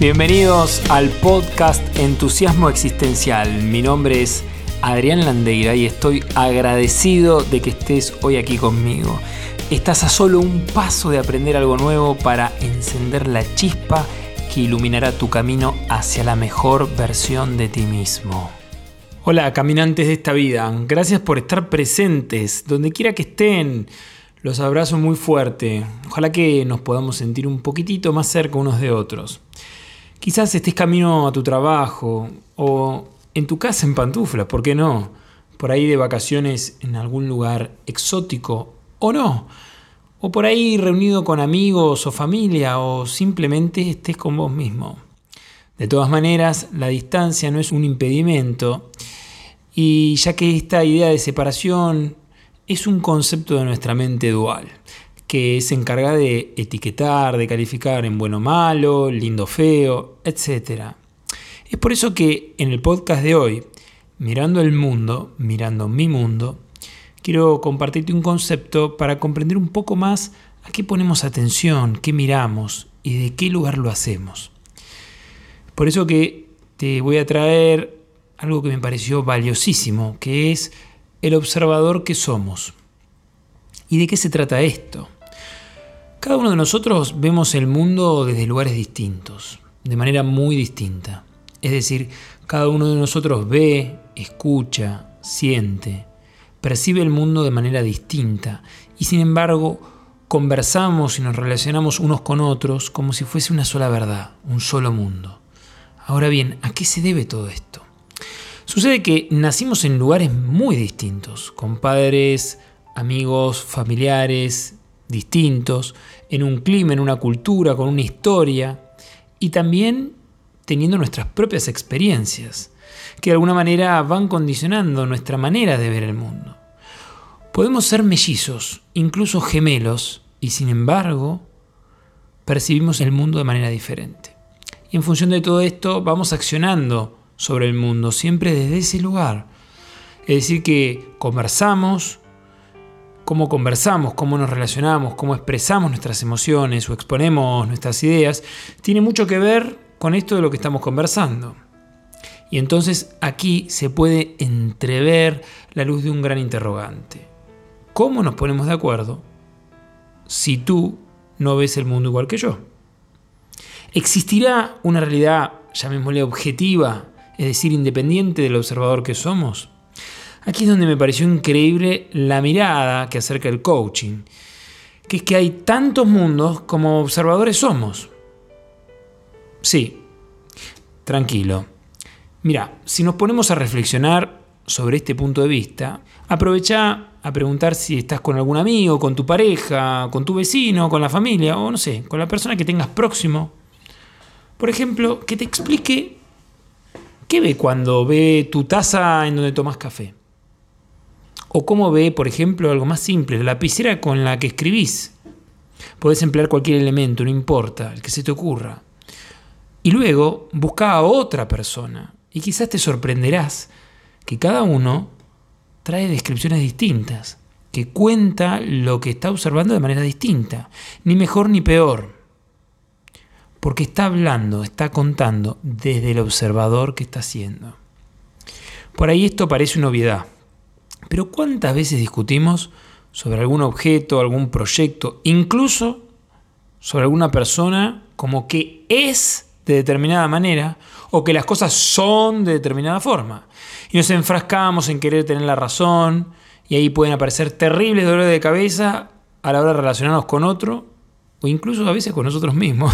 Bienvenidos al podcast Entusiasmo Existencial. Mi nombre es Adrián Landeira y estoy agradecido de que estés hoy aquí conmigo. Estás a solo un paso de aprender algo nuevo para encender la chispa que iluminará tu camino hacia la mejor versión de ti mismo. Hola, caminantes de esta vida. Gracias por estar presentes donde quiera que estén. Los abrazo muy fuerte. Ojalá que nos podamos sentir un poquitito más cerca unos de otros. Quizás estés camino a tu trabajo o en tu casa en pantuflas, ¿por qué no? Por ahí de vacaciones en algún lugar exótico o no. O por ahí reunido con amigos o familia o simplemente estés con vos mismo. De todas maneras, la distancia no es un impedimento y ya que esta idea de separación es un concepto de nuestra mente dual que se encarga de etiquetar, de calificar en bueno o malo, lindo feo, etc. Es por eso que en el podcast de hoy, Mirando el Mundo, Mirando mi Mundo, quiero compartirte un concepto para comprender un poco más a qué ponemos atención, qué miramos y de qué lugar lo hacemos. Por eso que te voy a traer algo que me pareció valiosísimo, que es el observador que somos. ¿Y de qué se trata esto? Cada uno de nosotros vemos el mundo desde lugares distintos, de manera muy distinta. Es decir, cada uno de nosotros ve, escucha, siente, percibe el mundo de manera distinta y sin embargo conversamos y nos relacionamos unos con otros como si fuese una sola verdad, un solo mundo. Ahora bien, ¿a qué se debe todo esto? Sucede que nacimos en lugares muy distintos, con padres, amigos, familiares, distintos, en un clima, en una cultura, con una historia, y también teniendo nuestras propias experiencias, que de alguna manera van condicionando nuestra manera de ver el mundo. Podemos ser mellizos, incluso gemelos, y sin embargo, percibimos el mundo de manera diferente. Y en función de todo esto, vamos accionando sobre el mundo, siempre desde ese lugar. Es decir, que conversamos, cómo conversamos, cómo nos relacionamos, cómo expresamos nuestras emociones o exponemos nuestras ideas, tiene mucho que ver con esto de lo que estamos conversando. Y entonces aquí se puede entrever la luz de un gran interrogante. ¿Cómo nos ponemos de acuerdo si tú no ves el mundo igual que yo? ¿Existirá una realidad, llamémosle objetiva, es decir, independiente del observador que somos? Aquí es donde me pareció increíble la mirada que acerca el coaching, que es que hay tantos mundos como observadores somos. Sí, tranquilo. Mira, si nos ponemos a reflexionar sobre este punto de vista, aprovecha a preguntar si estás con algún amigo, con tu pareja, con tu vecino, con la familia o no sé, con la persona que tengas próximo. Por ejemplo, que te explique qué ve cuando ve tu taza en donde tomas café. O cómo ve, por ejemplo, algo más simple, la lapicera con la que escribís. Podés emplear cualquier elemento, no importa, el que se te ocurra. Y luego busca a otra persona. Y quizás te sorprenderás que cada uno trae descripciones distintas, que cuenta lo que está observando de manera distinta, ni mejor ni peor. Porque está hablando, está contando desde el observador que está haciendo. Por ahí esto parece una obviedad, pero ¿cuántas veces discutimos sobre algún objeto, algún proyecto, incluso sobre alguna persona como que es de determinada manera o que las cosas son de determinada forma? Y nos enfrascamos en querer tener la razón y ahí pueden aparecer terribles dolores de cabeza a la hora de relacionarnos con otro o incluso a veces con nosotros mismos.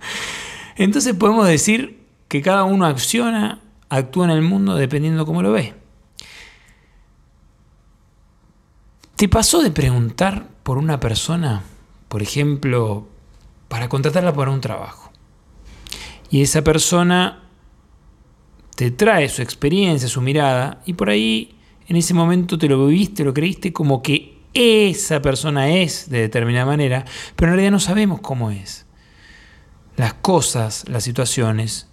Entonces podemos decir que cada uno acciona, actúa en el mundo dependiendo cómo lo ve. ¿Te pasó de preguntar por una persona, por ejemplo, para contratarla para un trabajo? Y esa persona te trae su experiencia, su mirada, y por ahí en ese momento te lo viviste, lo creíste como que esa persona es de determinada manera, pero en realidad no sabemos cómo es. Las cosas, las situaciones,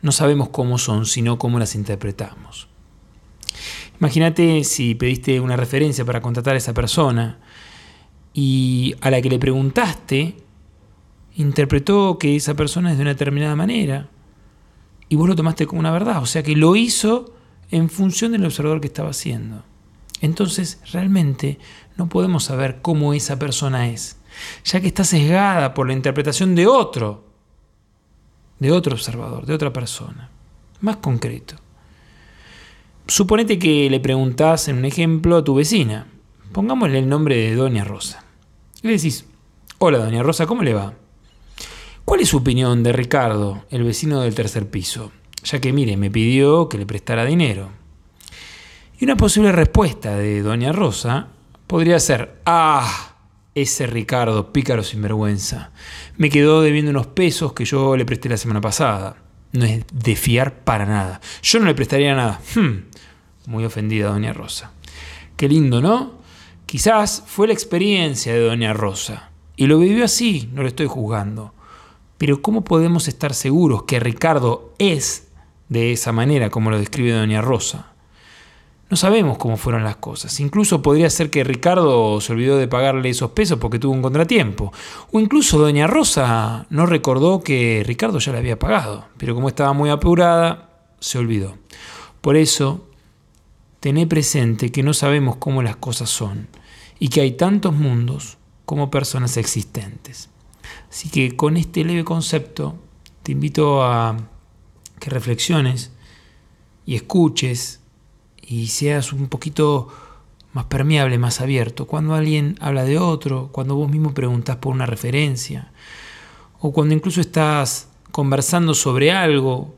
no sabemos cómo son, sino cómo las interpretamos. Imagínate si pediste una referencia para contratar a esa persona y a la que le preguntaste interpretó que esa persona es de una determinada manera y vos lo tomaste como una verdad, o sea que lo hizo en función del observador que estaba haciendo. Entonces, realmente no podemos saber cómo esa persona es, ya que está sesgada por la interpretación de otro, de otro observador, de otra persona. Más concreto. Suponete que le preguntás en un ejemplo a tu vecina, pongámosle el nombre de Doña Rosa. Y le decís, hola Doña Rosa, ¿cómo le va? ¿Cuál es su opinión de Ricardo, el vecino del tercer piso? Ya que, mire, me pidió que le prestara dinero. Y una posible respuesta de Doña Rosa podría ser, ah, ese Ricardo, pícaro sinvergüenza, me quedó debiendo unos pesos que yo le presté la semana pasada. No es de fiar para nada. Yo no le prestaría nada. Hmm, muy ofendida Doña Rosa. Qué lindo, ¿no? Quizás fue la experiencia de Doña Rosa. Y lo vivió así, no lo estoy juzgando. Pero ¿cómo podemos estar seguros que Ricardo es de esa manera como lo describe Doña Rosa? No sabemos cómo fueron las cosas. Incluso podría ser que Ricardo se olvidó de pagarle esos pesos porque tuvo un contratiempo. O incluso Doña Rosa no recordó que Ricardo ya le había pagado. Pero como estaba muy apurada, se olvidó. Por eso, tené presente que no sabemos cómo las cosas son y que hay tantos mundos como personas existentes. Así que con este leve concepto te invito a que reflexiones y escuches y seas un poquito más permeable, más abierto. Cuando alguien habla de otro, cuando vos mismo preguntas por una referencia, o cuando incluso estás conversando sobre algo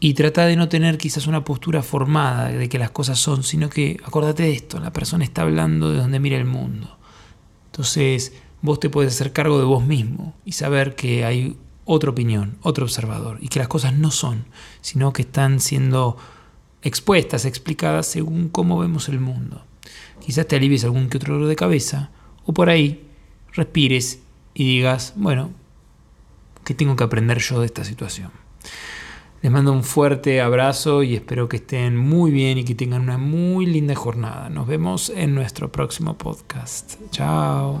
y trata de no tener quizás una postura formada de que las cosas son, sino que acordate de esto, la persona está hablando de donde mira el mundo. Entonces vos te puedes hacer cargo de vos mismo y saber que hay otra opinión, otro observador, y que las cosas no son, sino que están siendo expuestas, explicadas según cómo vemos el mundo. Quizás te alivies algún que otro dolor de cabeza, o por ahí respires y digas, bueno, ¿qué tengo que aprender yo de esta situación? Les mando un fuerte abrazo y espero que estén muy bien y que tengan una muy linda jornada. Nos vemos en nuestro próximo podcast. Chao.